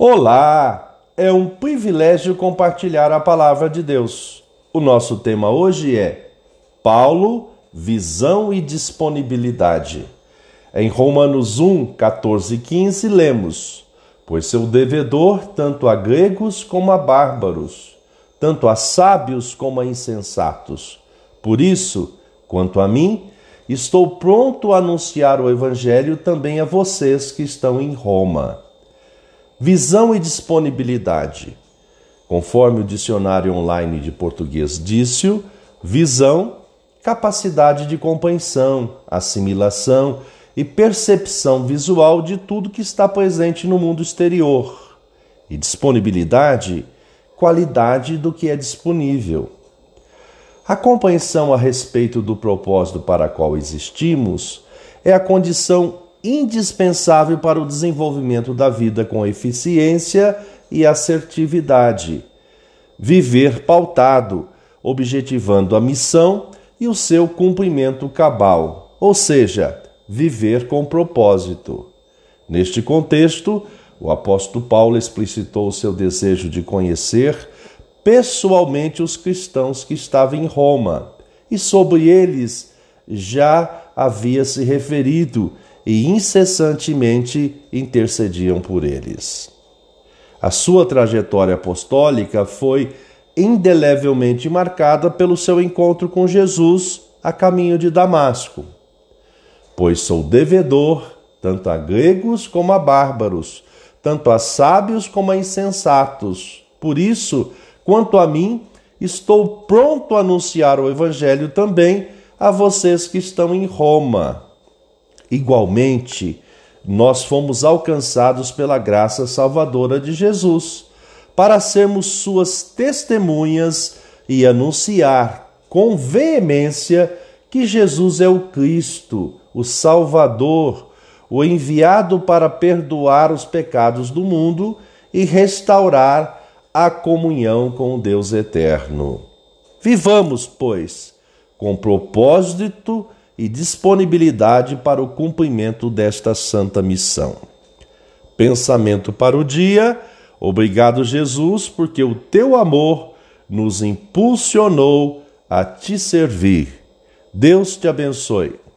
Olá! É um privilégio compartilhar a palavra de Deus. O nosso tema hoje é Paulo, visão e disponibilidade. Em Romanos 1, 14 e 15, lemos: Pois seu devedor tanto a gregos como a bárbaros, tanto a sábios como a insensatos. Por isso, quanto a mim, estou pronto a anunciar o evangelho também a vocês que estão em Roma Visão e disponibilidade. Conforme o dicionário online de português disse, visão, capacidade de compreensão, assimilação e percepção visual de tudo que está presente no mundo exterior. E disponibilidade, qualidade do que é disponível. A compreensão a respeito do propósito para qual existimos é a condição indispensável para o desenvolvimento da vida com eficiência e assertividade. Viver pautado, objetivando a missão e o seu cumprimento cabal, ou seja, viver com propósito. Neste contexto, o apóstolo Paulo explicitou o seu desejo de conhecer pessoalmente os cristãos que estavam em Roma, e sobre eles já havia se referido e incessantemente intercediam por eles. A sua trajetória apostólica foi indelevelmente marcada pelo seu encontro com Jesus a caminho de Damasco. Pois sou devedor tanto a gregos como a bárbaros, tanto a sábios como a insensatos. Por isso, quanto a mim, estou pronto a anunciar o evangelho também a vocês que estão em Roma Igualmente, nós fomos alcançados pela graça salvadora de Jesus, para sermos suas testemunhas e anunciar com veemência que Jesus é o Cristo, o Salvador, o enviado para perdoar os pecados do mundo e restaurar a comunhão com o Deus eterno. Vivamos, pois, com propósito e disponibilidade para o cumprimento desta santa missão. Pensamento para o dia. Obrigado, Jesus, porque o teu amor nos impulsionou a te servir. Deus te abençoe.